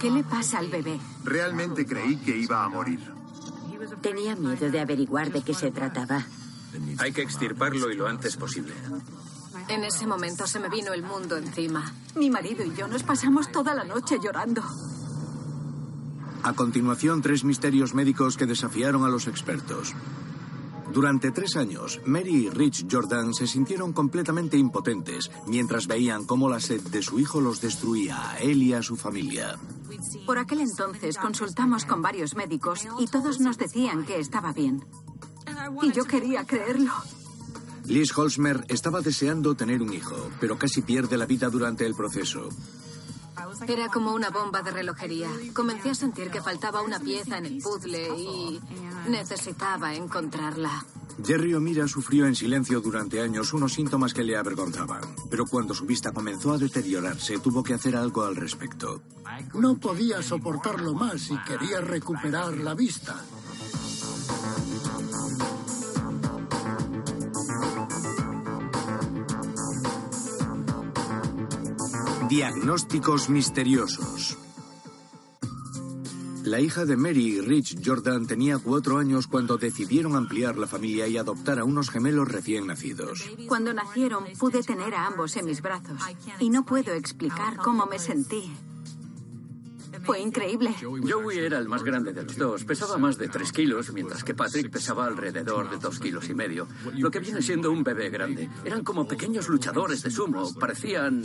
¿Qué le pasa al bebé? Realmente creí que iba a morir. Tenía miedo de averiguar de qué se trataba. Hay que extirparlo y lo antes posible. En ese momento se me vino el mundo encima. Mi marido y yo nos pasamos toda la noche llorando. A continuación, tres misterios médicos que desafiaron a los expertos. Durante tres años, Mary y Rich Jordan se sintieron completamente impotentes mientras veían cómo la sed de su hijo los destruía a él y a su familia. Por aquel entonces consultamos con varios médicos y todos nos decían que estaba bien. Y yo quería creerlo. Liz Holzmer estaba deseando tener un hijo, pero casi pierde la vida durante el proceso. Era como una bomba de relojería. Comencé a sentir que faltaba una pieza en el puzzle y necesitaba encontrarla. Jerry O'Meara sufrió en silencio durante años unos síntomas que le avergonzaban, pero cuando su vista comenzó a deteriorarse tuvo que hacer algo al respecto. No podía soportarlo más y quería recuperar la vista. Diagnósticos misteriosos. La hija de Mary y Rich Jordan tenía cuatro años cuando decidieron ampliar la familia y adoptar a unos gemelos recién nacidos. Cuando nacieron pude tener a ambos en mis brazos y no puedo explicar cómo me sentí. Fue increíble. Joey era el más grande de los dos. Pesaba más de tres kilos, mientras que Patrick pesaba alrededor de dos kilos y medio. Lo que viene siendo un bebé grande. Eran como pequeños luchadores de sumo. Parecían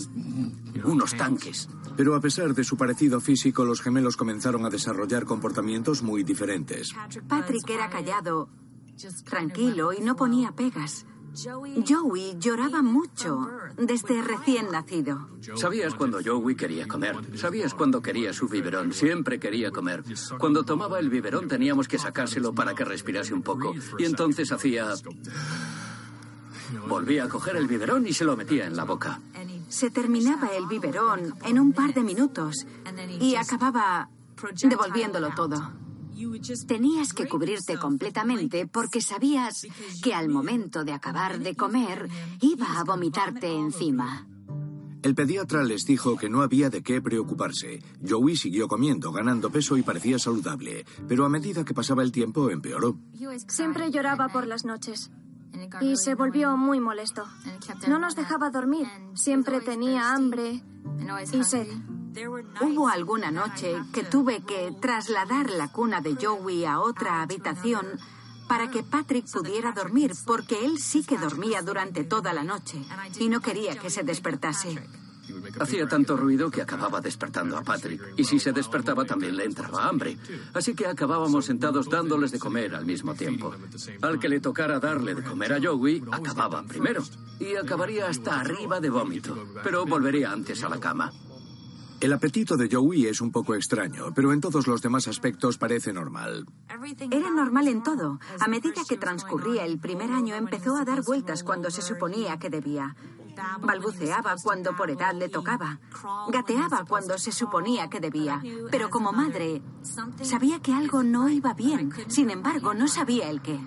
unos tanques. Pero a pesar de su parecido físico, los gemelos comenzaron a desarrollar comportamientos muy diferentes. Patrick era callado, tranquilo y no ponía pegas. Joey lloraba mucho desde recién nacido. Sabías cuando Joey quería comer. Sabías cuando quería su biberón. Siempre quería comer. Cuando tomaba el biberón teníamos que sacárselo para que respirase un poco. Y entonces hacía... Volvía a coger el biberón y se lo metía en la boca. Se terminaba el biberón en un par de minutos y acababa devolviéndolo todo. Tenías que cubrirte completamente porque sabías que al momento de acabar de comer iba a vomitarte encima. El pediatra les dijo que no había de qué preocuparse. Joey siguió comiendo, ganando peso y parecía saludable, pero a medida que pasaba el tiempo empeoró. Siempre lloraba por las noches y se volvió muy molesto. No nos dejaba dormir. Siempre tenía hambre y sed. Hubo alguna noche que tuve que trasladar la cuna de Joey a otra habitación para que Patrick pudiera dormir, porque él sí que dormía durante toda la noche y no quería que se despertase. Hacía tanto ruido que acababa despertando a Patrick. Y si se despertaba también le entraba hambre. Así que acabábamos sentados dándoles de comer al mismo tiempo. Al que le tocara darle de comer a Joey, acababa primero. Y acabaría hasta arriba de vómito. Pero volvería antes a la cama. El apetito de Joey es un poco extraño, pero en todos los demás aspectos parece normal. Era normal en todo. A medida que transcurría el primer año empezó a dar vueltas cuando se suponía que debía. Balbuceaba cuando por edad le tocaba. Gateaba cuando se suponía que debía. Pero como madre, sabía que algo no iba bien. Sin embargo, no sabía el qué.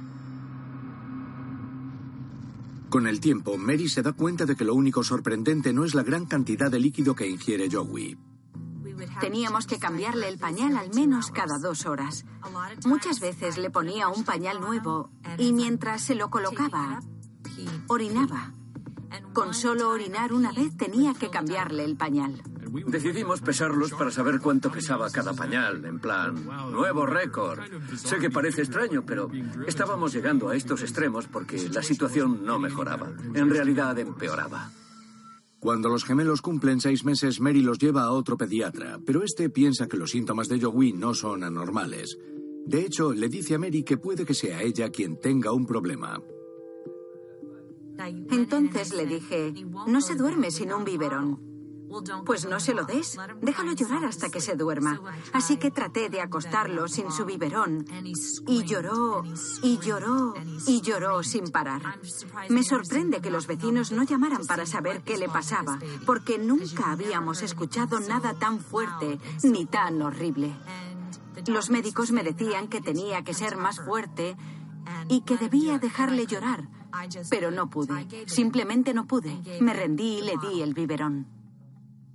Con el tiempo, Mary se da cuenta de que lo único sorprendente no es la gran cantidad de líquido que ingiere Joey. Teníamos que cambiarle el pañal al menos cada dos horas. Muchas veces le ponía un pañal nuevo y mientras se lo colocaba, orinaba. Con solo orinar una vez tenía que cambiarle el pañal. Decidimos pesarlos para saber cuánto pesaba cada pañal, en plan, nuevo récord. Sé que parece extraño, pero estábamos llegando a estos extremos porque la situación no mejoraba. En realidad empeoraba. Cuando los gemelos cumplen seis meses, Mary los lleva a otro pediatra, pero este piensa que los síntomas de Joey no son anormales. De hecho, le dice a Mary que puede que sea ella quien tenga un problema. Entonces le dije, no se duerme sin un biberón. Pues no se lo des, déjalo llorar hasta que se duerma. Así que traté de acostarlo sin su biberón y lloró y lloró y lloró sin parar. Me sorprende que los vecinos no llamaran para saber qué le pasaba, porque nunca habíamos escuchado nada tan fuerte ni tan horrible. Los médicos me decían que tenía que ser más fuerte y que debía dejarle llorar, pero no pude. Simplemente no pude. Me rendí y le di el biberón.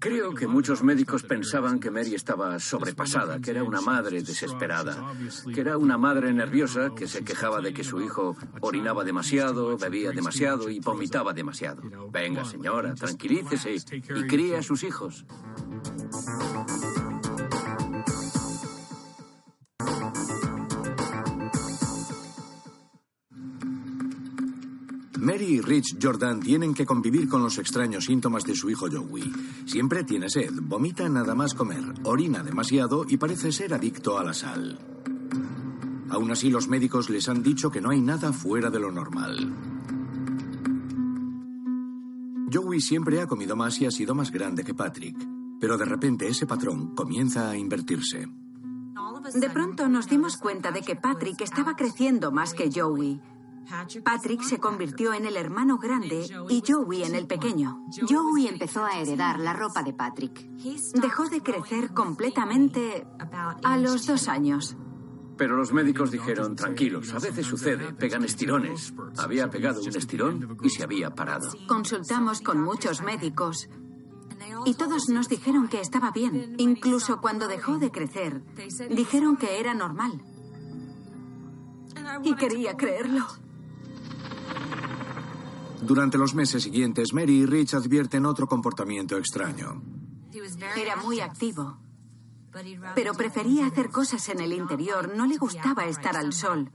Creo que muchos médicos pensaban que Mary estaba sobrepasada, que era una madre desesperada, que era una madre nerviosa que se quejaba de que su hijo orinaba demasiado, bebía demasiado y vomitaba demasiado. Venga, señora, tranquilícese y críe a sus hijos. Mary y Rich Jordan tienen que convivir con los extraños síntomas de su hijo Joey. Siempre tiene sed, vomita nada más comer, orina demasiado y parece ser adicto a la sal. Aún así, los médicos les han dicho que no hay nada fuera de lo normal. Joey siempre ha comido más y ha sido más grande que Patrick, pero de repente ese patrón comienza a invertirse. De pronto nos dimos cuenta de que Patrick estaba creciendo más que Joey. Patrick se convirtió en el hermano grande y Joey en el pequeño. Joey empezó a heredar la ropa de Patrick. Dejó de crecer completamente a los dos años. Pero los médicos dijeron, tranquilos, a veces sucede, pegan estirones. Había pegado un estirón y se había parado. Consultamos con muchos médicos y todos nos dijeron que estaba bien. Incluso cuando dejó de crecer, dijeron que era normal. Y quería creerlo. Durante los meses siguientes, Mary y Rich advierten otro comportamiento extraño. Era muy activo, pero prefería hacer cosas en el interior. No le gustaba estar al sol,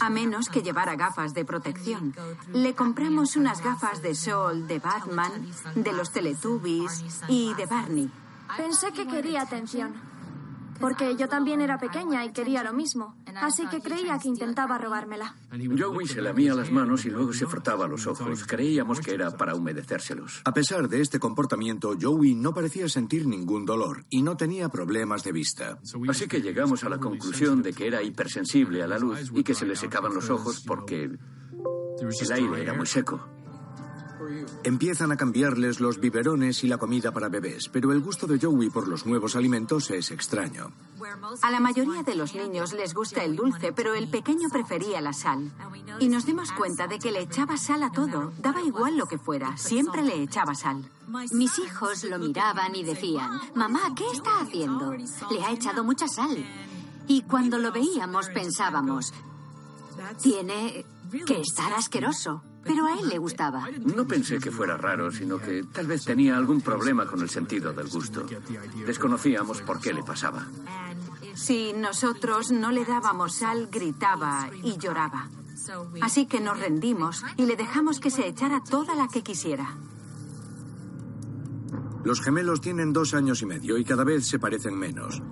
a menos que llevara gafas de protección. Le compramos unas gafas de sol de Batman, de los Teletubbies y de Barney. Pensé que quería atención. Porque yo también era pequeña y quería lo mismo. Así que creía que intentaba robármela. Joey se lamía las manos y luego se frotaba los ojos. Creíamos que era para humedecérselos. A pesar de este comportamiento, Joey no parecía sentir ningún dolor y no tenía problemas de vista. Así que llegamos a la conclusión de que era hipersensible a la luz y que se le secaban los ojos porque el aire era muy seco. Empiezan a cambiarles los biberones y la comida para bebés, pero el gusto de Joey por los nuevos alimentos es extraño. A la mayoría de los niños les gusta el dulce, pero el pequeño prefería la sal. Y nos dimos cuenta de que le echaba sal a todo, daba igual lo que fuera, siempre le echaba sal. Mis hijos lo miraban y decían, mamá, ¿qué está haciendo? Le ha echado mucha sal. Y cuando lo veíamos pensábamos, tiene que estar asqueroso. Pero a él le gustaba. No pensé que fuera raro, sino que tal vez tenía algún problema con el sentido del gusto. Desconocíamos por qué le pasaba. Si nosotros no le dábamos sal, gritaba y lloraba. Así que nos rendimos y le dejamos que se echara toda la que quisiera. Los gemelos tienen dos años y medio y cada vez se parecen menos.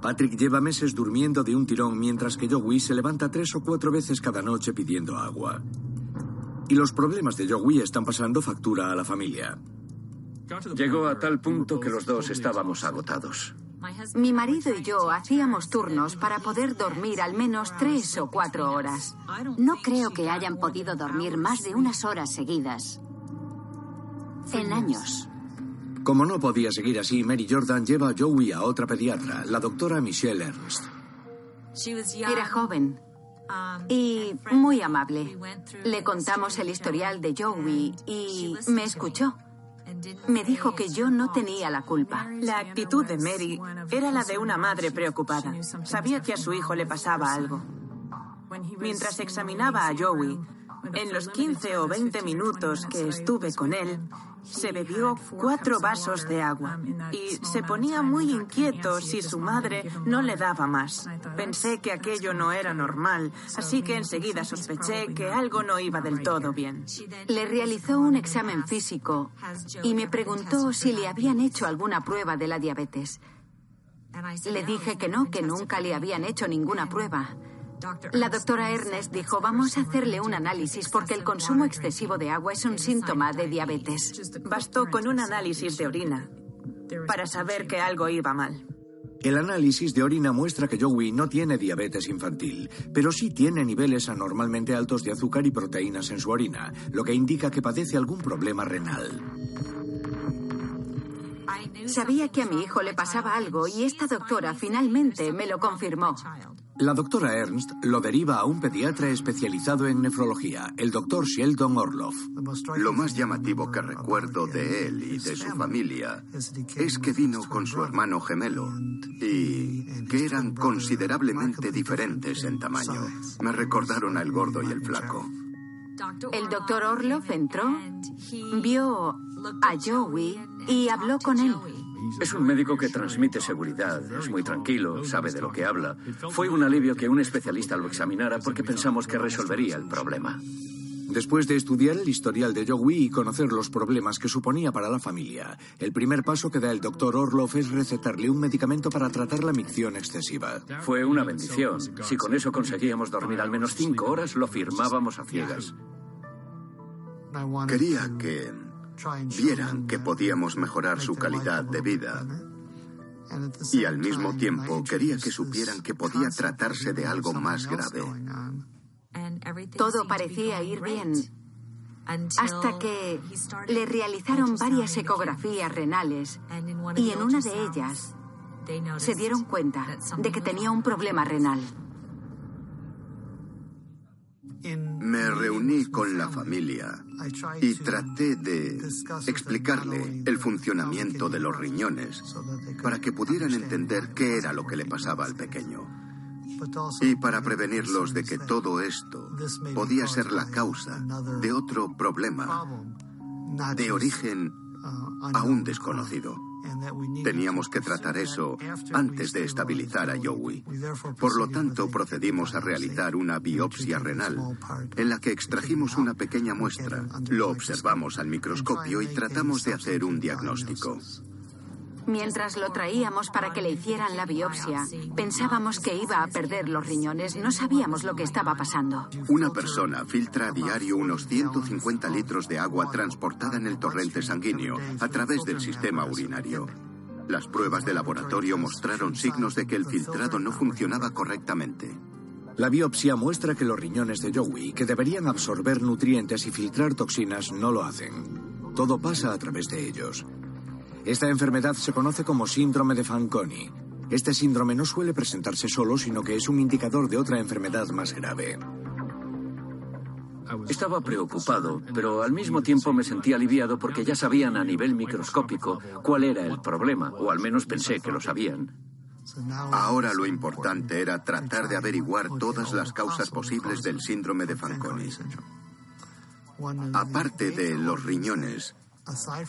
Patrick lleva meses durmiendo de un tirón mientras que Joey se levanta tres o cuatro veces cada noche pidiendo agua. Y los problemas de Joey están pasando factura a la familia. Llegó a tal punto que los dos estábamos agotados. Mi marido y yo hacíamos turnos para poder dormir al menos tres o cuatro horas. No creo que hayan podido dormir más de unas horas seguidas. En años. Como no podía seguir así, Mary Jordan lleva a Joey a otra pediatra, la doctora Michelle Ernst. Era joven y muy amable. Le contamos el historial de Joey y me escuchó. Me dijo que yo no tenía la culpa. La actitud de Mary era la de una madre preocupada. Sabía que a su hijo le pasaba algo. Mientras examinaba a Joey, en los 15 o 20 minutos que estuve con él, se bebió cuatro vasos de agua y se ponía muy inquieto si su madre no le daba más. Pensé que aquello no era normal, así que enseguida sospeché que algo no iba del todo bien. Le realizó un examen físico y me preguntó si le habían hecho alguna prueba de la diabetes. Le dije que no, que nunca le habían hecho ninguna prueba. La doctora Ernest dijo, vamos a hacerle un análisis porque el consumo excesivo de agua es un síntoma de diabetes. Bastó con un análisis de orina para saber que algo iba mal. El análisis de orina muestra que Joey no tiene diabetes infantil, pero sí tiene niveles anormalmente altos de azúcar y proteínas en su orina, lo que indica que padece algún problema renal. Sabía que a mi hijo le pasaba algo y esta doctora finalmente me lo confirmó. La doctora Ernst lo deriva a un pediatra especializado en nefrología, el doctor Sheldon Orloff. Lo más llamativo que recuerdo de él y de su familia es que vino con su hermano gemelo y que eran considerablemente diferentes en tamaño. Me recordaron al gordo y el flaco. El doctor Orloff entró, vio a Joey y habló con él. Es un médico que transmite seguridad, es muy tranquilo, sabe de lo que habla. Fue un alivio que un especialista lo examinara porque pensamos que resolvería el problema. Después de estudiar el historial de Joey y conocer los problemas que suponía para la familia, el primer paso que da el doctor Orloff es recetarle un medicamento para tratar la micción excesiva. Fue una bendición. Si con eso conseguíamos dormir al menos cinco horas, lo firmábamos a ciegas. Quería que vieran que podíamos mejorar su calidad de vida. Y al mismo tiempo quería que supieran que podía tratarse de algo más grave. Todo parecía ir bien hasta que le realizaron varias ecografías renales y en una de ellas se dieron cuenta de que tenía un problema renal. Me reuní con la familia y traté de explicarle el funcionamiento de los riñones para que pudieran entender qué era lo que le pasaba al pequeño. Y para prevenirlos de que todo esto podía ser la causa de otro problema de origen aún desconocido. Teníamos que tratar eso antes de estabilizar a Joey. Por lo tanto, procedimos a realizar una biopsia renal, en la que extrajimos una pequeña muestra, lo observamos al microscopio y tratamos de hacer un diagnóstico. Mientras lo traíamos para que le hicieran la biopsia, pensábamos que iba a perder los riñones. No sabíamos lo que estaba pasando. Una persona filtra a diario unos 150 litros de agua transportada en el torrente sanguíneo a través del sistema urinario. Las pruebas de laboratorio mostraron signos de que el filtrado no funcionaba correctamente. La biopsia muestra que los riñones de Joey, que deberían absorber nutrientes y filtrar toxinas, no lo hacen. Todo pasa a través de ellos. Esta enfermedad se conoce como síndrome de Fanconi. Este síndrome no suele presentarse solo, sino que es un indicador de otra enfermedad más grave. Estaba preocupado, pero al mismo tiempo me sentí aliviado porque ya sabían a nivel microscópico cuál era el problema, o al menos pensé que lo sabían. Ahora lo importante era tratar de averiguar todas las causas posibles del síndrome de Fanconi. Aparte de los riñones,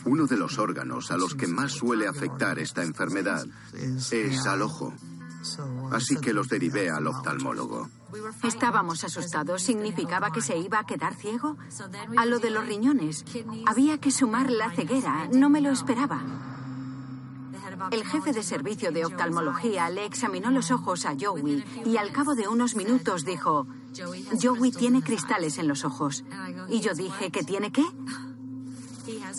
uno de los órganos a los que más suele afectar esta enfermedad es al ojo. Así que los derivé al oftalmólogo. Estábamos asustados. ¿Significaba que se iba a quedar ciego? A lo de los riñones. Había que sumar la ceguera. No me lo esperaba. El jefe de servicio de oftalmología le examinó los ojos a Joey y al cabo de unos minutos dijo, Joey tiene cristales en los ojos. Y yo dije, ¿que tiene qué?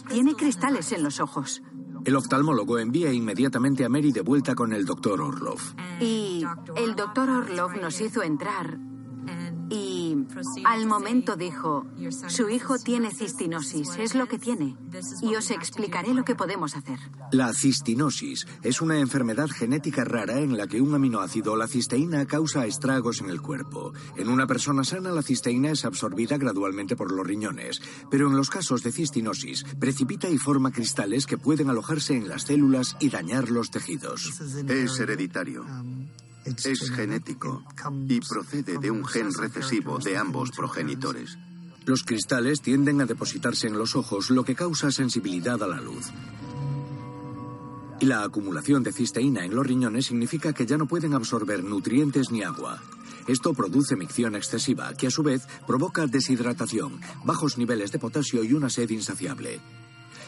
Tiene cristales en los ojos. El oftalmólogo envía inmediatamente a Mary de vuelta con el doctor Orlov. Y el doctor Orlov nos hizo entrar y al momento dijo, su hijo tiene cistinosis, es lo que tiene, y os explicaré lo que podemos hacer. La cistinosis es una enfermedad genética rara en la que un aminoácido, la cisteína, causa estragos en el cuerpo. En una persona sana, la cisteína es absorbida gradualmente por los riñones, pero en los casos de cistinosis, precipita y forma cristales que pueden alojarse en las células y dañar los tejidos. Es hereditario. Es genético y procede de un gen recesivo de ambos progenitores. Los cristales tienden a depositarse en los ojos, lo que causa sensibilidad a la luz. Y la acumulación de cisteína en los riñones significa que ya no pueden absorber nutrientes ni agua. Esto produce micción excesiva, que a su vez provoca deshidratación, bajos niveles de potasio y una sed insaciable.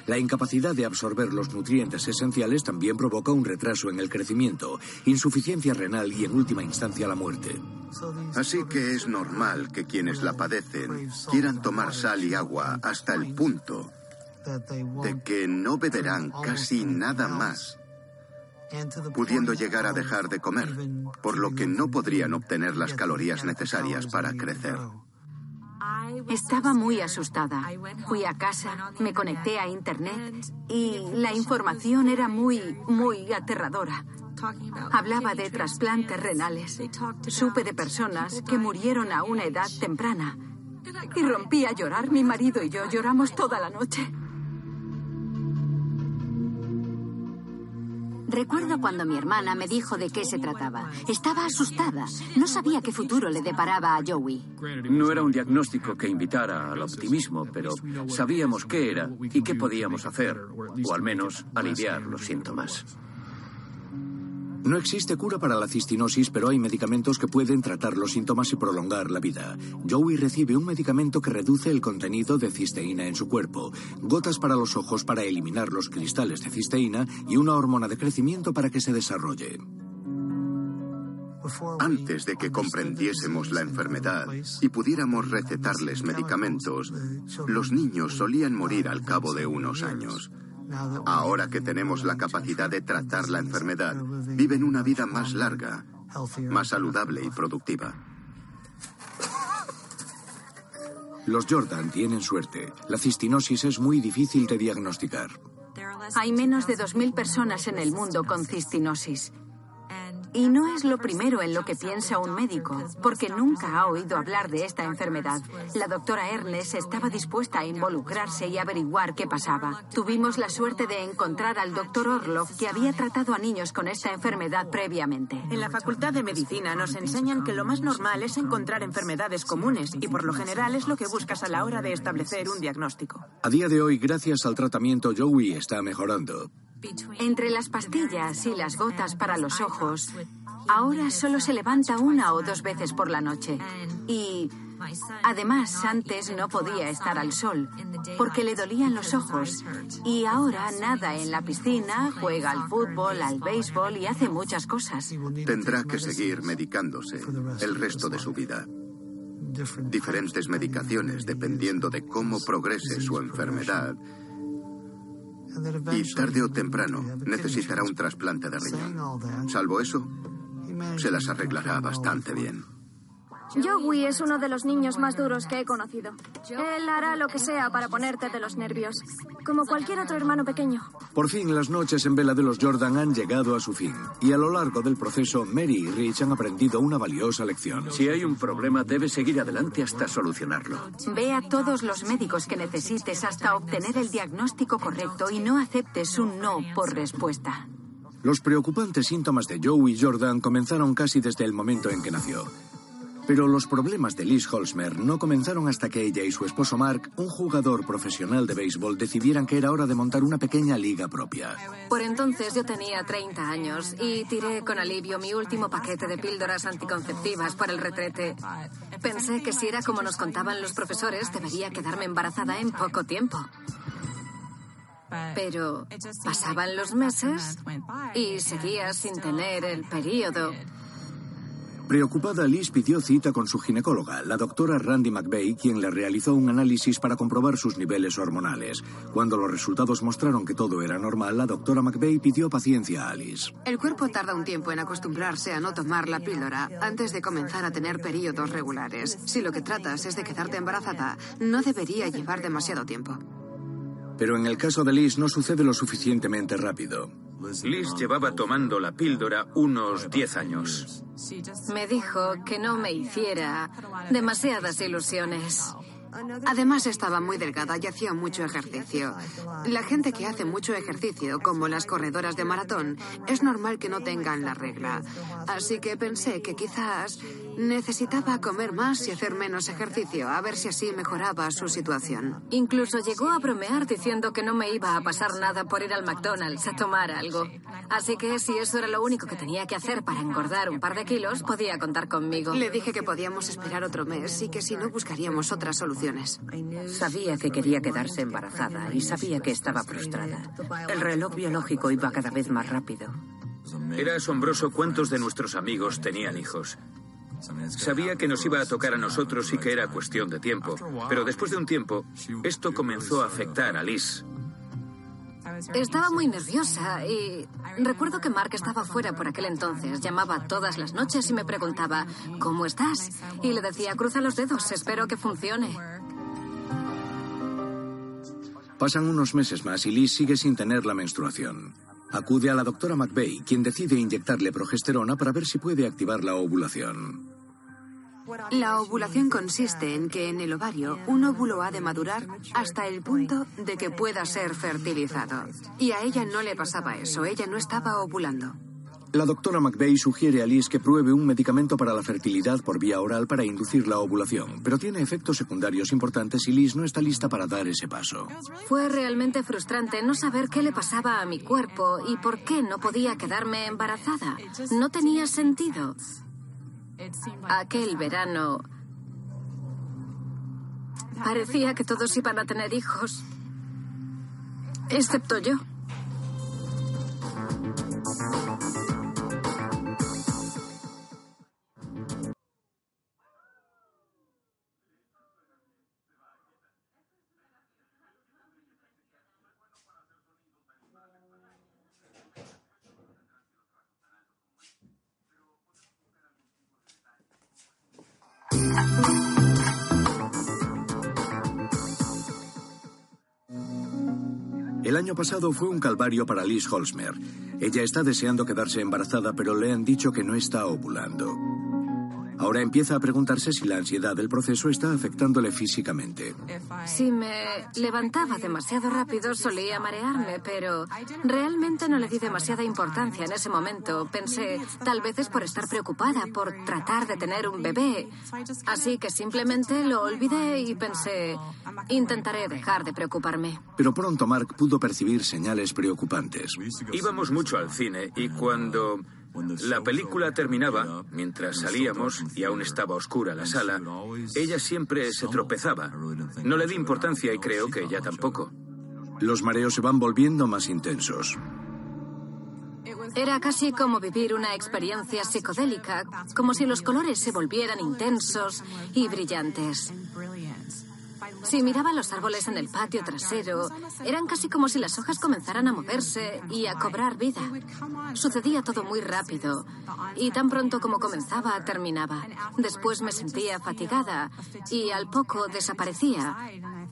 La incapacidad de absorber los nutrientes esenciales también provoca un retraso en el crecimiento, insuficiencia renal y en última instancia la muerte. Así que es normal que quienes la padecen quieran tomar sal y agua hasta el punto de que no beberán casi nada más, pudiendo llegar a dejar de comer, por lo que no podrían obtener las calorías necesarias para crecer. Estaba muy asustada. Fui a casa, me conecté a Internet y la información era muy, muy aterradora. Hablaba de trasplantes renales. Supe de personas que murieron a una edad temprana. Y rompí a llorar. Mi marido y yo lloramos toda la noche. Recuerdo cuando mi hermana me dijo de qué se trataba. Estaba asustada. No sabía qué futuro le deparaba a Joey. No era un diagnóstico que invitara al optimismo, pero sabíamos qué era y qué podíamos hacer, o al menos aliviar los síntomas. No existe cura para la cistinosis, pero hay medicamentos que pueden tratar los síntomas y prolongar la vida. Joey recibe un medicamento que reduce el contenido de cisteína en su cuerpo, gotas para los ojos para eliminar los cristales de cisteína y una hormona de crecimiento para que se desarrolle. Antes de que comprendiésemos la enfermedad y pudiéramos recetarles medicamentos, los niños solían morir al cabo de unos años. Ahora que tenemos la capacidad de tratar la enfermedad, viven una vida más larga, más saludable y productiva. Los Jordan tienen suerte. La cistinosis es muy difícil de diagnosticar. Hay menos de 2.000 personas en el mundo con cistinosis. Y no es lo primero en lo que piensa un médico, porque nunca ha oído hablar de esta enfermedad. La doctora Ernest estaba dispuesta a involucrarse y averiguar qué pasaba. Tuvimos la suerte de encontrar al doctor Orlov, que había tratado a niños con esta enfermedad previamente. En la Facultad de Medicina nos enseñan que lo más normal es encontrar enfermedades comunes y por lo general es lo que buscas a la hora de establecer un diagnóstico. A día de hoy, gracias al tratamiento, Joey está mejorando. Entre las pastillas y las gotas para los ojos, ahora solo se levanta una o dos veces por la noche. Y además antes no podía estar al sol porque le dolían los ojos. Y ahora nada en la piscina, juega al fútbol, al béisbol y hace muchas cosas. Tendrá que seguir medicándose el resto de su vida. Diferentes medicaciones dependiendo de cómo progrese su enfermedad y tarde o temprano necesitará un trasplante de riñón. Salvo eso, se las arreglará bastante bien. Joey es uno de los niños más duros que he conocido. Él hará lo que sea para ponerte de los nervios, como cualquier otro hermano pequeño. Por fin, las noches en vela de los Jordan han llegado a su fin. Y a lo largo del proceso, Mary y Rich han aprendido una valiosa lección. Si hay un problema, debes seguir adelante hasta solucionarlo. Ve a todos los médicos que necesites hasta obtener el diagnóstico correcto y no aceptes un no por respuesta. Los preocupantes síntomas de Joey Jordan comenzaron casi desde el momento en que nació. Pero los problemas de Liz Holzmer no comenzaron hasta que ella y su esposo Mark, un jugador profesional de béisbol, decidieran que era hora de montar una pequeña liga propia. Por entonces yo tenía 30 años y tiré con alivio mi último paquete de píldoras anticonceptivas para el retrete. Pensé que si era como nos contaban los profesores, debería quedarme embarazada en poco tiempo. Pero pasaban los meses y seguía sin tener el periodo. Preocupada, Liz pidió cita con su ginecóloga, la doctora Randy McVeigh, quien le realizó un análisis para comprobar sus niveles hormonales. Cuando los resultados mostraron que todo era normal, la doctora McVeigh pidió paciencia a Alice. El cuerpo tarda un tiempo en acostumbrarse a no tomar la píldora antes de comenzar a tener periodos regulares. Si lo que tratas es de quedarte embarazada, no debería llevar demasiado tiempo. Pero en el caso de Liz no sucede lo suficientemente rápido. Liz llevaba tomando la píldora unos 10 años. Me dijo que no me hiciera demasiadas ilusiones. Además estaba muy delgada y hacía mucho ejercicio. La gente que hace mucho ejercicio, como las corredoras de maratón, es normal que no tengan la regla. Así que pensé que quizás necesitaba comer más y hacer menos ejercicio, a ver si así mejoraba su situación. Incluso llegó a bromear diciendo que no me iba a pasar nada por ir al McDonald's a tomar algo. Así que si eso era lo único que tenía que hacer para engordar un par de kilos, podía contar conmigo. Le dije que podíamos esperar otro mes y que si no buscaríamos otras Sabía que quería quedarse embarazada y sabía que estaba frustrada. El reloj biológico iba cada vez más rápido. Era asombroso cuántos de nuestros amigos tenían hijos. Sabía que nos iba a tocar a nosotros y que era cuestión de tiempo. Pero después de un tiempo, esto comenzó a afectar a Liz. Estaba muy nerviosa y recuerdo que Mark estaba fuera por aquel entonces. Llamaba todas las noches y me preguntaba, ¿cómo estás? Y le decía, cruza los dedos, espero que funcione. Pasan unos meses más y Liz sigue sin tener la menstruación. Acude a la doctora McVeigh, quien decide inyectarle progesterona para ver si puede activar la ovulación. La ovulación consiste en que en el ovario un óvulo ha de madurar hasta el punto de que pueda ser fertilizado. Y a ella no le pasaba eso, ella no estaba ovulando. La doctora McVeigh sugiere a Liz que pruebe un medicamento para la fertilidad por vía oral para inducir la ovulación, pero tiene efectos secundarios importantes y Liz no está lista para dar ese paso. Fue realmente frustrante no saber qué le pasaba a mi cuerpo y por qué no podía quedarme embarazada. No tenía sentido. Aquel verano parecía que todos iban a tener hijos, excepto yo. El año pasado fue un calvario para Liz Holzmer. Ella está deseando quedarse embarazada, pero le han dicho que no está ovulando. Ahora empieza a preguntarse si la ansiedad del proceso está afectándole físicamente. Si me levantaba demasiado rápido solía marearme, pero realmente no le di demasiada importancia en ese momento. Pensé, tal vez es por estar preocupada, por tratar de tener un bebé. Así que simplemente lo olvidé y pensé, intentaré dejar de preocuparme. Pero pronto Mark pudo percibir señales preocupantes. Íbamos mucho al cine y cuando la película terminaba, mientras salíamos y aún estaba oscura la sala, ella siempre se tropezaba. No le di importancia y creo que ella tampoco. Los mareos se van volviendo más intensos. Era casi como vivir una experiencia psicodélica, como si los colores se volvieran intensos y brillantes. Si miraba los árboles en el patio trasero, eran casi como si las hojas comenzaran a moverse y a cobrar vida. Sucedía todo muy rápido y tan pronto como comenzaba, terminaba. Después me sentía fatigada y al poco desaparecía.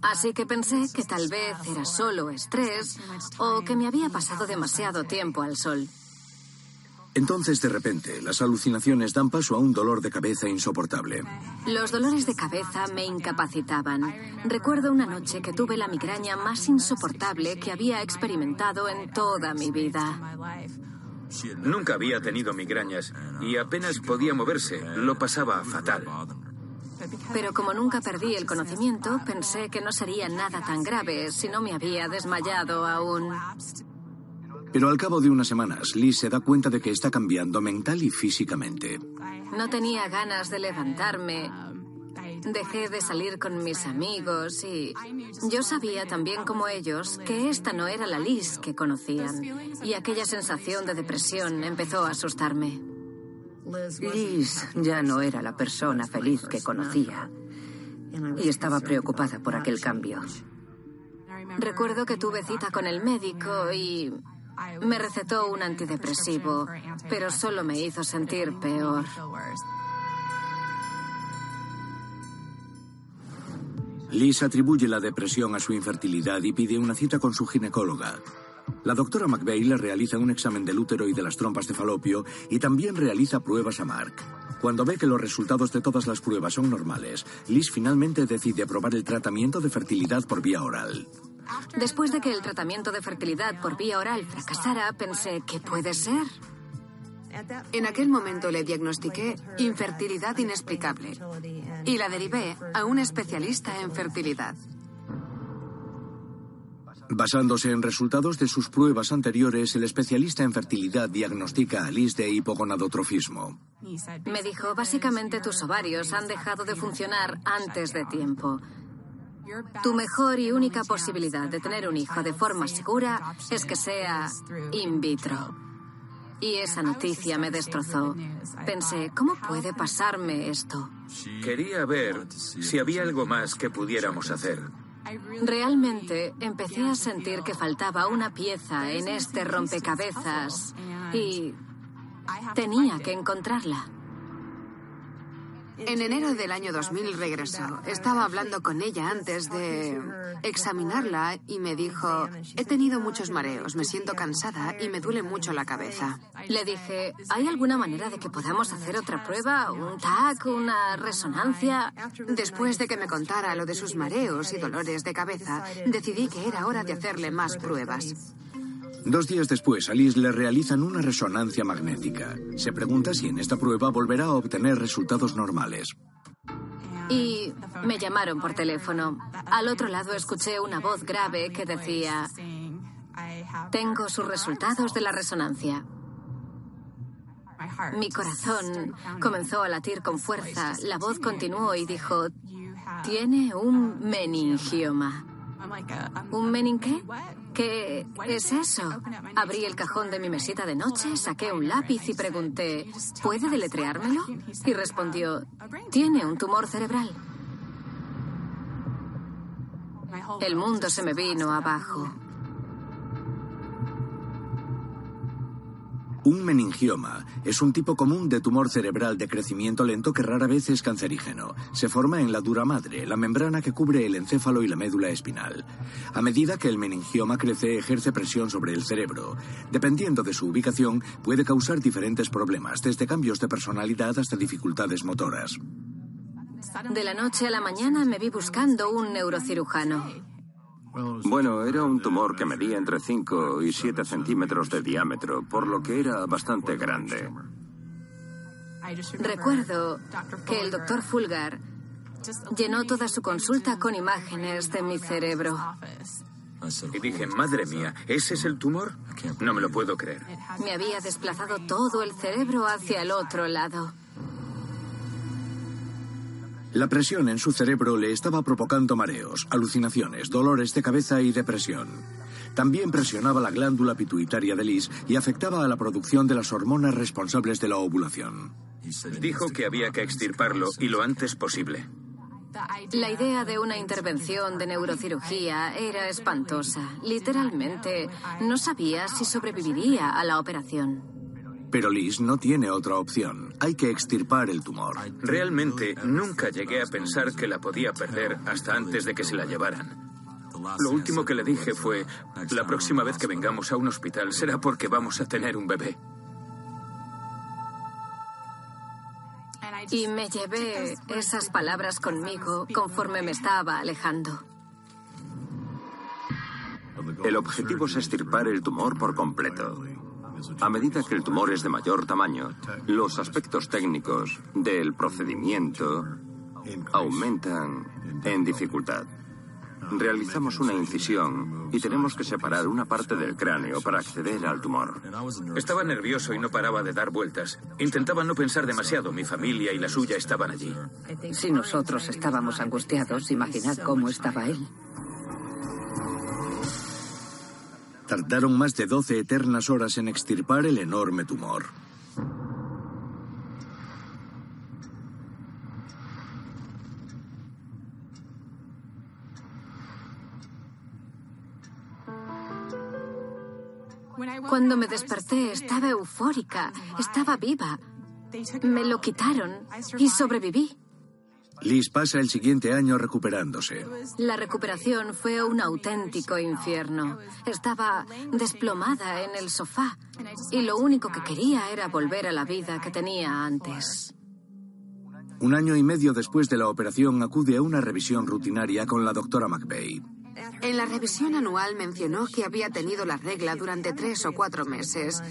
Así que pensé que tal vez era solo estrés o que me había pasado demasiado tiempo al sol. Entonces, de repente, las alucinaciones dan paso a un dolor de cabeza insoportable. Los dolores de cabeza me incapacitaban. Recuerdo una noche que tuve la migraña más insoportable que había experimentado en toda mi vida. Nunca había tenido migrañas y apenas podía moverse. Lo pasaba fatal. Pero como nunca perdí el conocimiento, pensé que no sería nada tan grave si no me había desmayado aún. Pero al cabo de unas semanas, Liz se da cuenta de que está cambiando mental y físicamente. No tenía ganas de levantarme. Dejé de salir con mis amigos y yo sabía también como ellos que esta no era la Liz que conocían. Y aquella sensación de depresión empezó a asustarme. Liz ya no era la persona feliz que conocía y estaba preocupada por aquel cambio. Recuerdo que tuve cita con el médico y me recetó un antidepresivo, pero solo me hizo sentir peor. Liz atribuye la depresión a su infertilidad y pide una cita con su ginecóloga. La doctora McVeigh le realiza un examen del útero y de las trompas de falopio y también realiza pruebas a Mark. Cuando ve que los resultados de todas las pruebas son normales, Liz finalmente decide aprobar el tratamiento de fertilidad por vía oral. Después de que el tratamiento de fertilidad por vía oral fracasara, pensé, ¿qué puede ser? En aquel momento le diagnostiqué infertilidad inexplicable y la derivé a un especialista en fertilidad. Basándose en resultados de sus pruebas anteriores, el especialista en fertilidad diagnostica a Liz de hipogonadotrofismo. Me dijo, básicamente tus ovarios han dejado de funcionar antes de tiempo. Tu mejor y única posibilidad de tener un hijo de forma segura es que sea in vitro. Y esa noticia me destrozó. Pensé, ¿cómo puede pasarme esto? Quería ver si había algo más que pudiéramos hacer. Realmente empecé a sentir que faltaba una pieza en este rompecabezas y tenía que encontrarla. En enero del año 2000 regresó. Estaba hablando con ella antes de examinarla y me dijo, he tenido muchos mareos, me siento cansada y me duele mucho la cabeza. Le dije, ¿hay alguna manera de que podamos hacer otra prueba? ¿Un TAC? ¿Una resonancia? Después de que me contara lo de sus mareos y dolores de cabeza, decidí que era hora de hacerle más pruebas. Dos días después, a Liz le realizan una resonancia magnética. Se pregunta si en esta prueba volverá a obtener resultados normales. Y me llamaron por teléfono. Al otro lado escuché una voz grave que decía, tengo sus resultados de la resonancia. Mi corazón comenzó a latir con fuerza. La voz continuó y dijo, tiene un meningioma. ¿Un menin qué? ¿Qué es eso? Abrí el cajón de mi mesita de noche, saqué un lápiz y pregunté, ¿puede deletreármelo? Y respondió, tiene un tumor cerebral. El mundo se me vino abajo. Un meningioma es un tipo común de tumor cerebral de crecimiento lento que rara vez es cancerígeno. Se forma en la dura madre, la membrana que cubre el encéfalo y la médula espinal. A medida que el meningioma crece, ejerce presión sobre el cerebro. Dependiendo de su ubicación, puede causar diferentes problemas, desde cambios de personalidad hasta dificultades motoras. De la noche a la mañana me vi buscando un neurocirujano. Bueno, era un tumor que medía entre 5 y 7 centímetros de diámetro, por lo que era bastante grande. Recuerdo que el doctor Fulgar llenó toda su consulta con imágenes de mi cerebro. Y dije, madre mía, ¿ese es el tumor? No me lo puedo creer. Me había desplazado todo el cerebro hacia el otro lado. La presión en su cerebro le estaba provocando mareos, alucinaciones, dolores de cabeza y depresión. También presionaba la glándula pituitaria de Liz y afectaba a la producción de las hormonas responsables de la ovulación. Dijo que había que extirparlo y lo antes posible. La idea de una intervención de neurocirugía era espantosa. Literalmente, no sabía si sobreviviría a la operación. Pero Liz no tiene otra opción. Hay que extirpar el tumor. Realmente nunca llegué a pensar que la podía perder hasta antes de que se la llevaran. Lo último que le dije fue, la próxima vez que vengamos a un hospital será porque vamos a tener un bebé. Y me llevé esas palabras conmigo conforme me estaba alejando. El objetivo es extirpar el tumor por completo. A medida que el tumor es de mayor tamaño, los aspectos técnicos del procedimiento aumentan en dificultad. Realizamos una incisión y tenemos que separar una parte del cráneo para acceder al tumor. Estaba nervioso y no paraba de dar vueltas. Intentaba no pensar demasiado. Mi familia y la suya estaban allí. Si nosotros estábamos angustiados, imaginad cómo estaba él. Tardaron más de 12 eternas horas en extirpar el enorme tumor. Cuando me desperté estaba eufórica, estaba viva. Me lo quitaron y sobreviví. Liz pasa el siguiente año recuperándose. La recuperación fue un auténtico infierno. Estaba desplomada en el sofá y lo único que quería era volver a la vida que tenía antes. Un año y medio después de la operación acude a una revisión rutinaria con la doctora McVeigh. En la revisión anual mencionó que había tenido la regla durante tres o cuatro meses,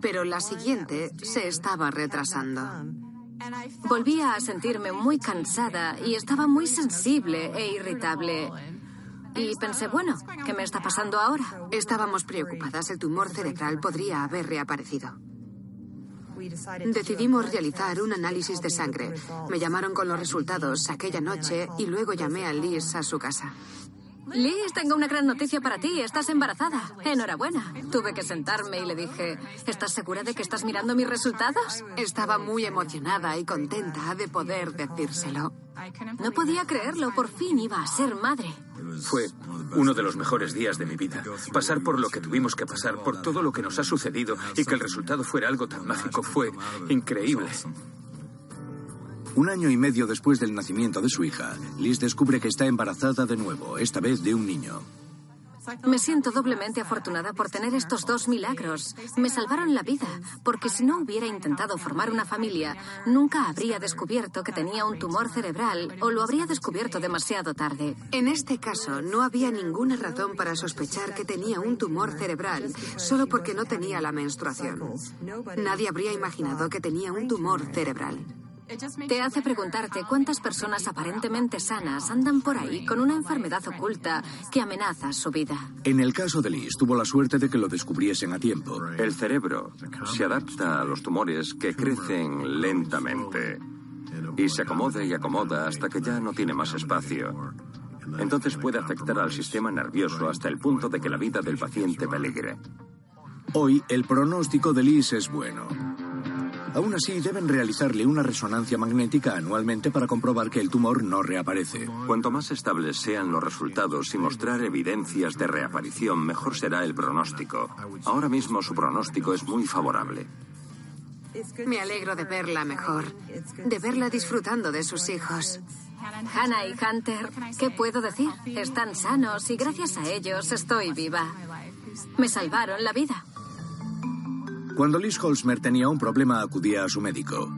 pero la siguiente se estaba retrasando. Volvía a sentirme muy cansada y estaba muy sensible e irritable. Y pensé, bueno, ¿qué me está pasando ahora? Estábamos preocupadas. El tumor cerebral podría haber reaparecido. Decidimos realizar un análisis de sangre. Me llamaron con los resultados aquella noche y luego llamé a Liz a su casa. Liz, tengo una gran noticia para ti. Estás embarazada. Enhorabuena. Tuve que sentarme y le dije, ¿estás segura de que estás mirando mis resultados? Estaba muy emocionada y contenta de poder decírselo. No podía creerlo. Por fin iba a ser madre. Fue uno de los mejores días de mi vida. Pasar por lo que tuvimos que pasar, por todo lo que nos ha sucedido y que el resultado fuera algo tan mágico fue increíble. Un año y medio después del nacimiento de su hija, Liz descubre que está embarazada de nuevo, esta vez de un niño. Me siento doblemente afortunada por tener estos dos milagros. Me salvaron la vida, porque si no hubiera intentado formar una familia, nunca habría descubierto que tenía un tumor cerebral o lo habría descubierto demasiado tarde. En este caso, no había ninguna razón para sospechar que tenía un tumor cerebral solo porque no tenía la menstruación. Nadie habría imaginado que tenía un tumor cerebral. Te hace preguntarte cuántas personas aparentemente sanas andan por ahí con una enfermedad oculta que amenaza su vida. En el caso de Liz, tuvo la suerte de que lo descubriesen a tiempo. El cerebro se adapta a los tumores que crecen lentamente y se acomoda y acomoda hasta que ya no tiene más espacio. Entonces puede afectar al sistema nervioso hasta el punto de que la vida del paciente peligre. Hoy el pronóstico de Liz es bueno. Aún así, deben realizarle una resonancia magnética anualmente para comprobar que el tumor no reaparece. Cuanto más estables sean los resultados y mostrar evidencias de reaparición, mejor será el pronóstico. Ahora mismo su pronóstico es muy favorable. Me alegro de verla mejor, de verla disfrutando de sus hijos. Hannah y Hunter, ¿qué puedo decir? Están sanos y gracias a ellos estoy viva. Me salvaron la vida. Cuando Liz Holzmer tenía un problema acudía a su médico.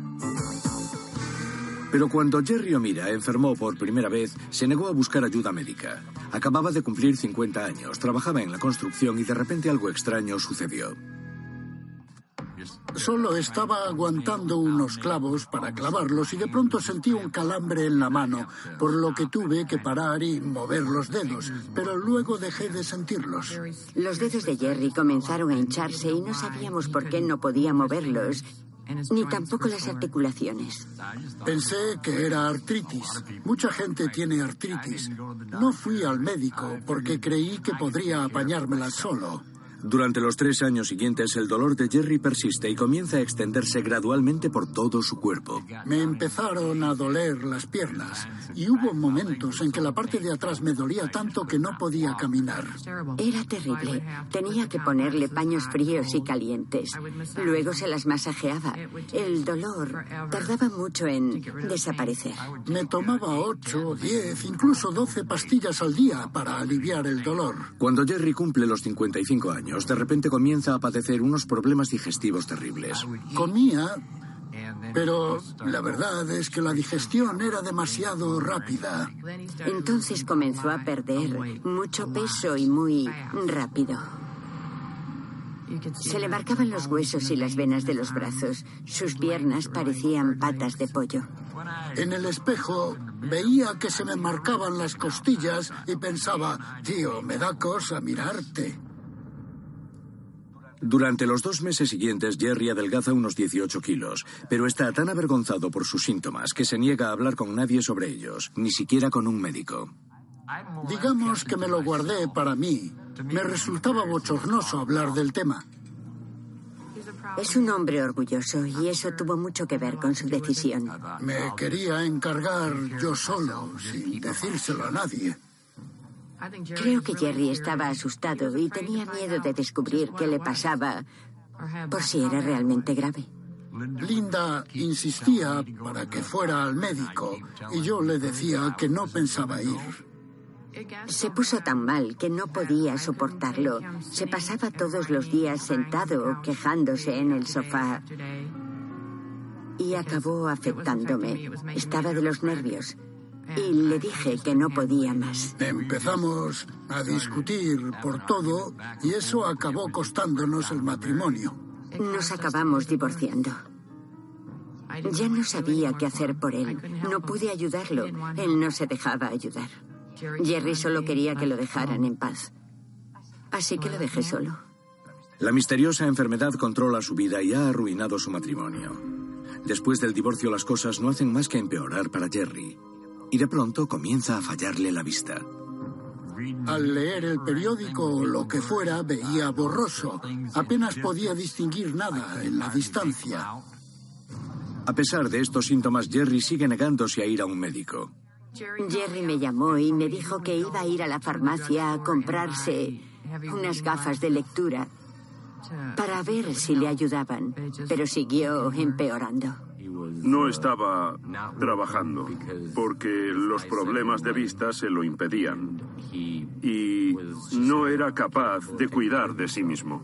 Pero cuando Jerry O'Mira enfermó por primera vez, se negó a buscar ayuda médica. Acababa de cumplir 50 años, trabajaba en la construcción y de repente algo extraño sucedió. Solo estaba aguantando unos clavos para clavarlos y de pronto sentí un calambre en la mano, por lo que tuve que parar y mover los dedos, pero luego dejé de sentirlos. Los dedos de Jerry comenzaron a hincharse y no sabíamos por qué no podía moverlos, ni tampoco las articulaciones. Pensé que era artritis. Mucha gente tiene artritis. No fui al médico porque creí que podría apañármela solo. Durante los tres años siguientes, el dolor de Jerry persiste y comienza a extenderse gradualmente por todo su cuerpo. Me empezaron a doler las piernas y hubo momentos en que la parte de atrás me dolía tanto que no podía caminar. Era terrible. Tenía que ponerle paños fríos y calientes. Luego se las masajeaba. El dolor tardaba mucho en desaparecer. Me tomaba ocho, diez, incluso doce pastillas al día para aliviar el dolor. Cuando Jerry cumple los 55 años, de repente comienza a padecer unos problemas digestivos terribles. Comía, pero la verdad es que la digestión era demasiado rápida. Entonces comenzó a perder mucho peso y muy rápido. Se le marcaban los huesos y las venas de los brazos. Sus piernas parecían patas de pollo. En el espejo veía que se me marcaban las costillas y pensaba, tío, me da cosa mirarte. Durante los dos meses siguientes, Jerry adelgaza unos 18 kilos, pero está tan avergonzado por sus síntomas que se niega a hablar con nadie sobre ellos, ni siquiera con un médico. Digamos que me lo guardé para mí. Me resultaba bochornoso hablar del tema. Es un hombre orgulloso y eso tuvo mucho que ver con su decisión. Me quería encargar yo solo, sin decírselo a nadie. Creo que Jerry estaba asustado y tenía miedo de descubrir qué le pasaba por si era realmente grave. Linda insistía para que fuera al médico y yo le decía que no pensaba ir. Se puso tan mal que no podía soportarlo. Se pasaba todos los días sentado quejándose en el sofá y acabó afectándome. Estaba de los nervios y le dije que no podía más. Empezamos a discutir por todo y eso acabó costándonos el matrimonio. Nos acabamos divorciando. Ya no sabía qué hacer por él. No pude ayudarlo. Él no se dejaba ayudar. Jerry solo quería que lo dejaran en paz. Así que lo dejé solo. La misteriosa enfermedad controla su vida y ha arruinado su matrimonio. Después del divorcio las cosas no hacen más que empeorar para Jerry. Y de pronto comienza a fallarle la vista. Al leer el periódico o lo que fuera, veía borroso. Apenas podía distinguir nada en la distancia. A pesar de estos síntomas, Jerry sigue negándose a ir a un médico. Jerry me llamó y me dijo que iba a ir a la farmacia a comprarse unas gafas de lectura para ver si le ayudaban, pero siguió empeorando. No estaba trabajando porque los problemas de vista se lo impedían y no era capaz de cuidar de sí mismo.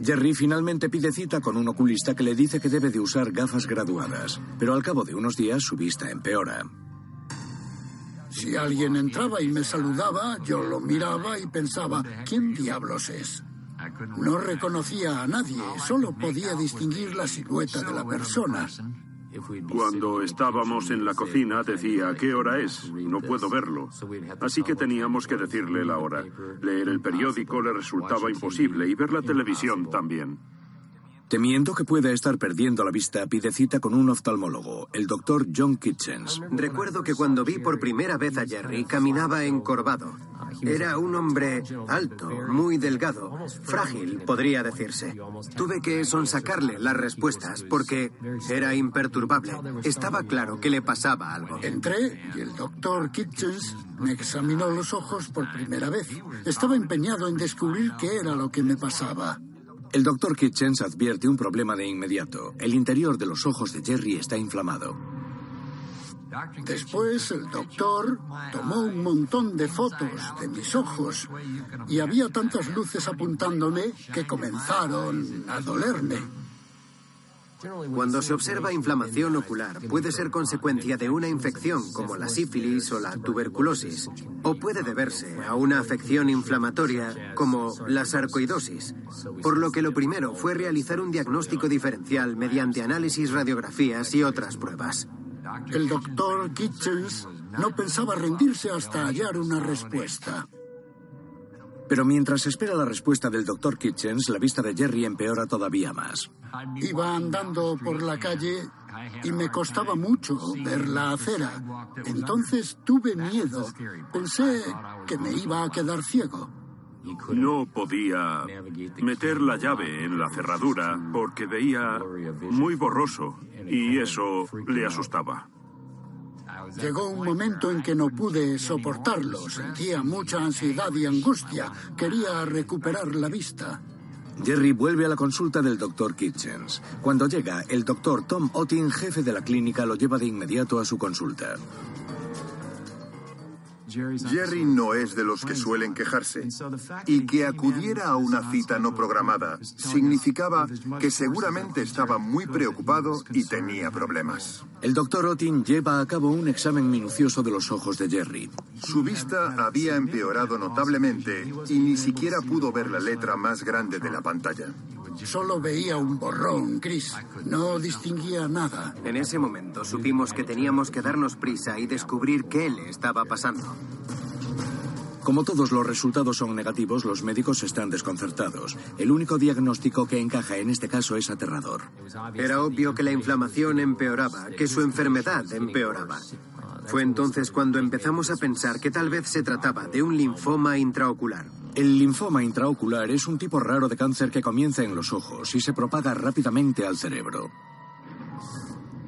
Jerry finalmente pide cita con un oculista que le dice que debe de usar gafas graduadas, pero al cabo de unos días su vista empeora. Si alguien entraba y me saludaba, yo lo miraba y pensaba, ¿quién diablos es? No reconocía a nadie, solo podía distinguir la silueta de la persona. Cuando estábamos en la cocina decía, ¿qué hora es? No puedo verlo. Así que teníamos que decirle la hora. Leer el periódico le resultaba imposible y ver la televisión también. Temiendo que pueda estar perdiendo la vista, pide cita con un oftalmólogo, el doctor John Kitchens. Recuerdo que cuando vi por primera vez a Jerry, caminaba encorvado. Era un hombre alto, muy delgado, frágil, podría decirse. Tuve que sonsacarle las respuestas porque era imperturbable. Estaba claro que le pasaba algo. Entré y el doctor Kitchens me examinó los ojos por primera vez. Estaba empeñado en descubrir qué era lo que me pasaba. El doctor Kitchens advierte un problema de inmediato. El interior de los ojos de Jerry está inflamado. Después el doctor tomó un montón de fotos de mis ojos y había tantas luces apuntándome que comenzaron a dolerme. Cuando se observa inflamación ocular, puede ser consecuencia de una infección como la sífilis o la tuberculosis, o puede deberse a una afección inflamatoria como la sarcoidosis, por lo que lo primero fue realizar un diagnóstico diferencial mediante análisis, radiografías y otras pruebas. El doctor Kitchens no pensaba rendirse hasta hallar una respuesta. Pero mientras espera la respuesta del doctor Kitchens, la vista de Jerry empeora todavía más. Iba andando por la calle y me costaba mucho ver la acera. Entonces tuve miedo. Pensé que me iba a quedar ciego. No podía meter la llave en la cerradura porque veía muy borroso y eso le asustaba. Llegó un momento en que no pude soportarlo. Sentía mucha ansiedad y angustia. Quería recuperar la vista. Jerry vuelve a la consulta del doctor Kitchens. Cuando llega, el doctor Tom Otting, jefe de la clínica, lo lleva de inmediato a su consulta. Jerry no es de los que suelen quejarse y que acudiera a una cita no programada significaba que seguramente estaba muy preocupado y tenía problemas. El doctor Otin lleva a cabo un examen minucioso de los ojos de Jerry. Su vista había empeorado notablemente y ni siquiera pudo ver la letra más grande de la pantalla. Solo veía un borrón gris. No distinguía nada. En ese momento supimos que teníamos que darnos prisa y descubrir qué le estaba pasando. Como todos los resultados son negativos, los médicos están desconcertados. El único diagnóstico que encaja en este caso es aterrador. Era obvio que la inflamación empeoraba, que su enfermedad empeoraba. Fue entonces cuando empezamos a pensar que tal vez se trataba de un linfoma intraocular. El linfoma intraocular es un tipo raro de cáncer que comienza en los ojos y se propaga rápidamente al cerebro.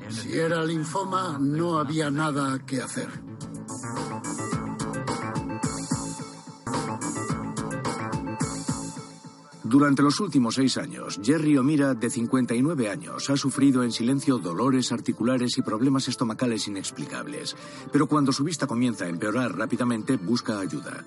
Si era linfoma, no había nada que hacer. Durante los últimos seis años, Jerry O'Mira, de 59 años, ha sufrido en silencio dolores articulares y problemas estomacales inexplicables. Pero cuando su vista comienza a empeorar rápidamente, busca ayuda.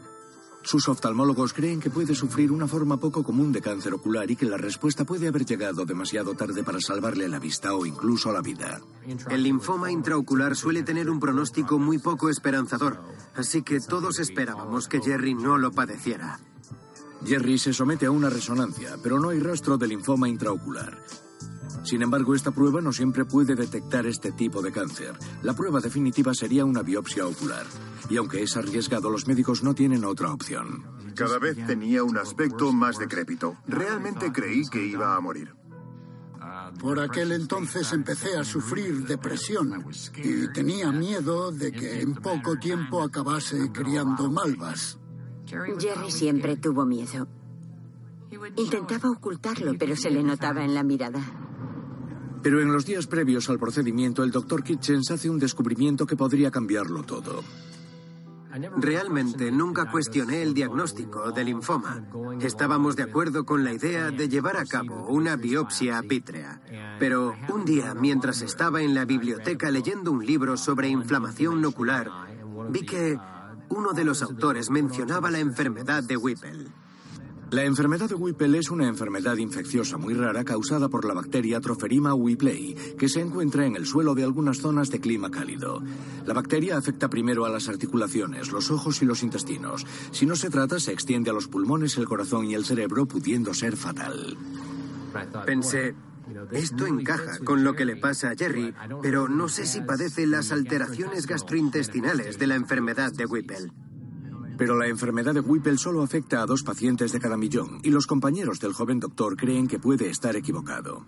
Sus oftalmólogos creen que puede sufrir una forma poco común de cáncer ocular y que la respuesta puede haber llegado demasiado tarde para salvarle la vista o incluso la vida. El linfoma intraocular suele tener un pronóstico muy poco esperanzador, así que todos esperábamos que Jerry no lo padeciera. Jerry se somete a una resonancia, pero no hay rastro de linfoma intraocular. Sin embargo, esta prueba no siempre puede detectar este tipo de cáncer. La prueba definitiva sería una biopsia ocular. Y aunque es arriesgado, los médicos no tienen otra opción. Cada vez tenía un aspecto más decrépito. Realmente creí que iba a morir. Por aquel entonces empecé a sufrir depresión y tenía miedo de que en poco tiempo acabase criando malvas. Jerry siempre tuvo miedo. Intentaba ocultarlo, pero se le notaba en la mirada. Pero en los días previos al procedimiento, el doctor Kitchens hace un descubrimiento que podría cambiarlo todo. Realmente nunca cuestioné el diagnóstico del linfoma. Estábamos de acuerdo con la idea de llevar a cabo una biopsia pítrea. Pero un día, mientras estaba en la biblioteca leyendo un libro sobre inflamación ocular, vi que uno de los autores mencionaba la enfermedad de Whipple. La enfermedad de Whipple es una enfermedad infecciosa muy rara causada por la bacteria Troferima whipplei, que se encuentra en el suelo de algunas zonas de clima cálido. La bacteria afecta primero a las articulaciones, los ojos y los intestinos. Si no se trata, se extiende a los pulmones, el corazón y el cerebro, pudiendo ser fatal. Pensé, esto encaja con lo que le pasa a Jerry, pero no sé si padece las alteraciones gastrointestinales de la enfermedad de Whipple. Pero la enfermedad de Whipple solo afecta a dos pacientes de cada millón y los compañeros del joven doctor creen que puede estar equivocado.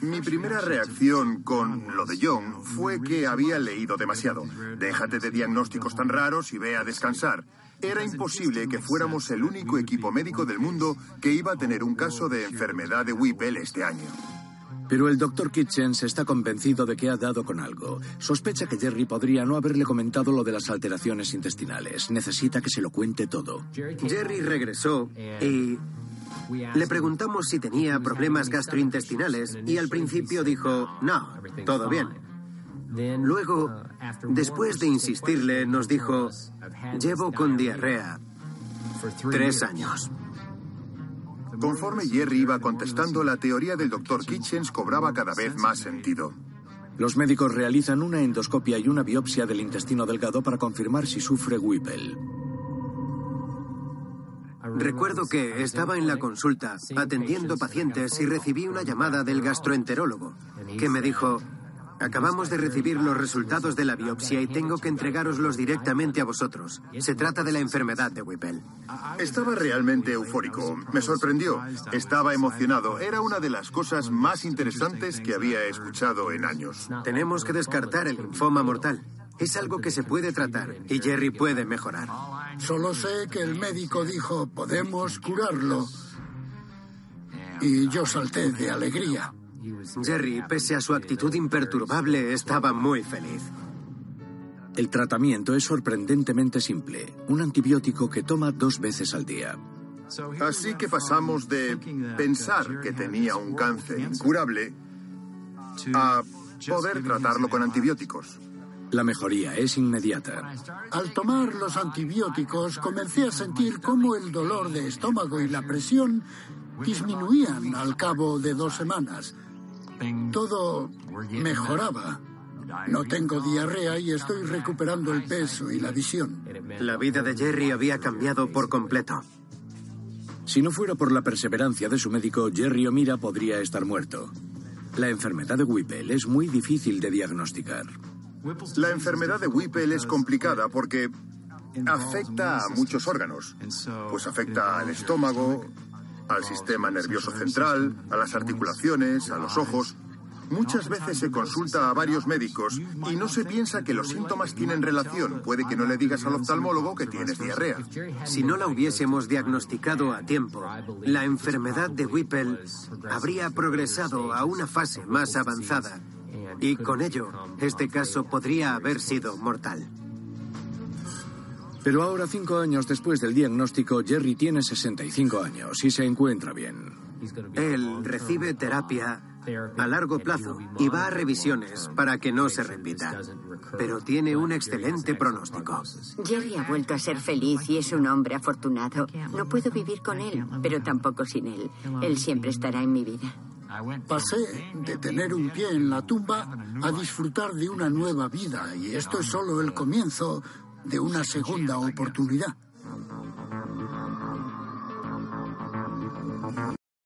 Mi primera reacción con lo de John fue que había leído demasiado. Déjate de diagnósticos tan raros y ve a descansar. Era imposible que fuéramos el único equipo médico del mundo que iba a tener un caso de enfermedad de Whipple este año. Pero el doctor Kitchens está convencido de que ha dado con algo. Sospecha que Jerry podría no haberle comentado lo de las alteraciones intestinales. Necesita que se lo cuente todo. Jerry regresó y le preguntamos si tenía problemas gastrointestinales y al principio dijo, no, todo bien. Luego, después de insistirle, nos dijo, llevo con diarrea tres años. Conforme Jerry iba contestando, la teoría del doctor Kitchens cobraba cada vez más sentido. Los médicos realizan una endoscopia y una biopsia del intestino delgado para confirmar si sufre Whipple. Recuerdo que estaba en la consulta atendiendo pacientes y recibí una llamada del gastroenterólogo que me dijo, Acabamos de recibir los resultados de la biopsia y tengo que entregároslos directamente a vosotros. Se trata de la enfermedad de Whipple. Estaba realmente eufórico. Me sorprendió. Estaba emocionado. Era una de las cosas más interesantes que había escuchado en años. Tenemos que descartar el linfoma mortal. Es algo que se puede tratar y Jerry puede mejorar. Solo sé que el médico dijo, podemos curarlo. Y yo salté de alegría. Jerry, pese a su actitud imperturbable, estaba muy feliz. El tratamiento es sorprendentemente simple. Un antibiótico que toma dos veces al día. Así que pasamos de pensar que tenía un cáncer incurable a poder tratarlo con antibióticos. La mejoría es inmediata. Al tomar los antibióticos comencé a sentir cómo el dolor de estómago y la presión disminuían al cabo de dos semanas. Todo mejoraba. No tengo diarrea y estoy recuperando el peso y la visión. La vida de Jerry había cambiado por completo. Si no fuera por la perseverancia de su médico, Jerry O'Mira podría estar muerto. La enfermedad de Whipple es muy difícil de diagnosticar. La enfermedad de Whipple es complicada porque afecta a muchos órganos. Pues afecta al estómago, al sistema nervioso central, a las articulaciones, a los ojos. Muchas veces se consulta a varios médicos y no se piensa que los síntomas tienen relación. Puede que no le digas al oftalmólogo que tienes diarrea. Si no la hubiésemos diagnosticado a tiempo, la enfermedad de Whipple habría progresado a una fase más avanzada y con ello este caso podría haber sido mortal. Pero ahora, cinco años después del diagnóstico, Jerry tiene 65 años y se encuentra bien. Él recibe terapia a largo plazo y va a revisiones para que no se repita. Pero tiene un excelente pronóstico. Jerry ha vuelto a ser feliz y es un hombre afortunado. No puedo vivir con él, pero tampoco sin él. Él siempre estará en mi vida. Pasé de tener un pie en la tumba a disfrutar de una nueva vida y esto es solo el comienzo de una segunda oportunidad.